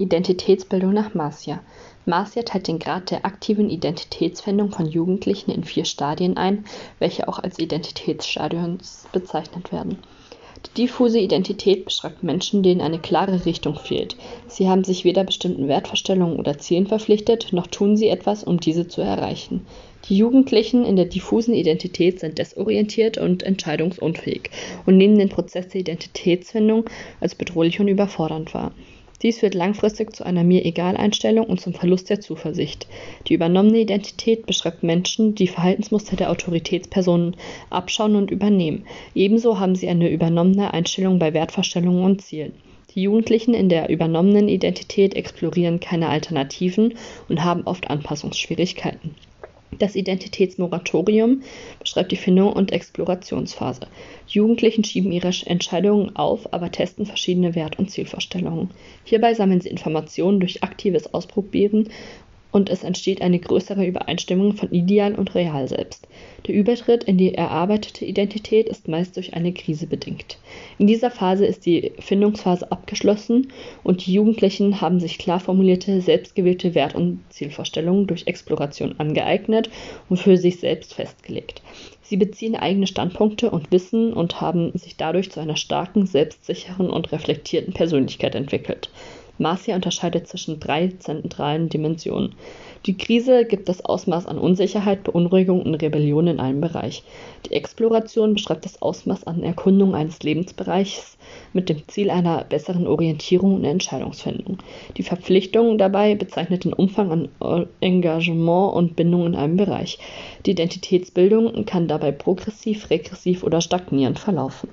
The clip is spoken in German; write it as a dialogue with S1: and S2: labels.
S1: Identitätsbildung nach Marcia. Marcia teilt den Grad der aktiven Identitätsfindung von Jugendlichen in vier Stadien ein, welche auch als Identitätsstadions bezeichnet werden. Die diffuse Identität beschreibt Menschen, denen eine klare Richtung fehlt. Sie haben sich weder bestimmten Wertvorstellungen oder Zielen verpflichtet, noch tun sie etwas, um diese zu erreichen. Die Jugendlichen in der diffusen Identität sind desorientiert und entscheidungsunfähig und nehmen den Prozess der Identitätsfindung als bedrohlich und überfordernd wahr. Dies führt langfristig zu einer Mir-Egal-Einstellung und zum Verlust der Zuversicht. Die übernommene Identität beschreibt Menschen, die Verhaltensmuster der Autoritätspersonen abschauen und übernehmen. Ebenso haben sie eine übernommene Einstellung bei Wertvorstellungen und Zielen. Die Jugendlichen in der übernommenen Identität explorieren keine Alternativen und haben oft Anpassungsschwierigkeiten. Das Identitätsmoratorium beschreibt die Findung und Explorationsphase. Die Jugendlichen schieben ihre Entscheidungen auf, aber testen verschiedene Wert- und Zielvorstellungen. Hierbei sammeln sie Informationen durch aktives Ausprobieren und es entsteht eine größere Übereinstimmung von Ideal und Real selbst. Der Übertritt in die erarbeitete Identität ist meist durch eine Krise bedingt. In dieser Phase ist die Findungsphase abgeschlossen und die Jugendlichen haben sich klar formulierte, selbstgewählte Wert- und Zielvorstellungen durch Exploration angeeignet und für sich selbst festgelegt. Sie beziehen eigene Standpunkte und Wissen und haben sich dadurch zu einer starken, selbstsicheren und reflektierten Persönlichkeit entwickelt. Marcia unterscheidet zwischen drei zentralen Dimensionen. Die Krise gibt das Ausmaß an Unsicherheit, Beunruhigung und Rebellion in einem Bereich. Die Exploration beschreibt das Ausmaß an Erkundung eines Lebensbereichs mit dem Ziel einer besseren Orientierung und Entscheidungsfindung. Die Verpflichtung dabei bezeichnet den Umfang an Engagement und Bindung in einem Bereich. Die Identitätsbildung kann dabei progressiv, regressiv oder stagnierend verlaufen.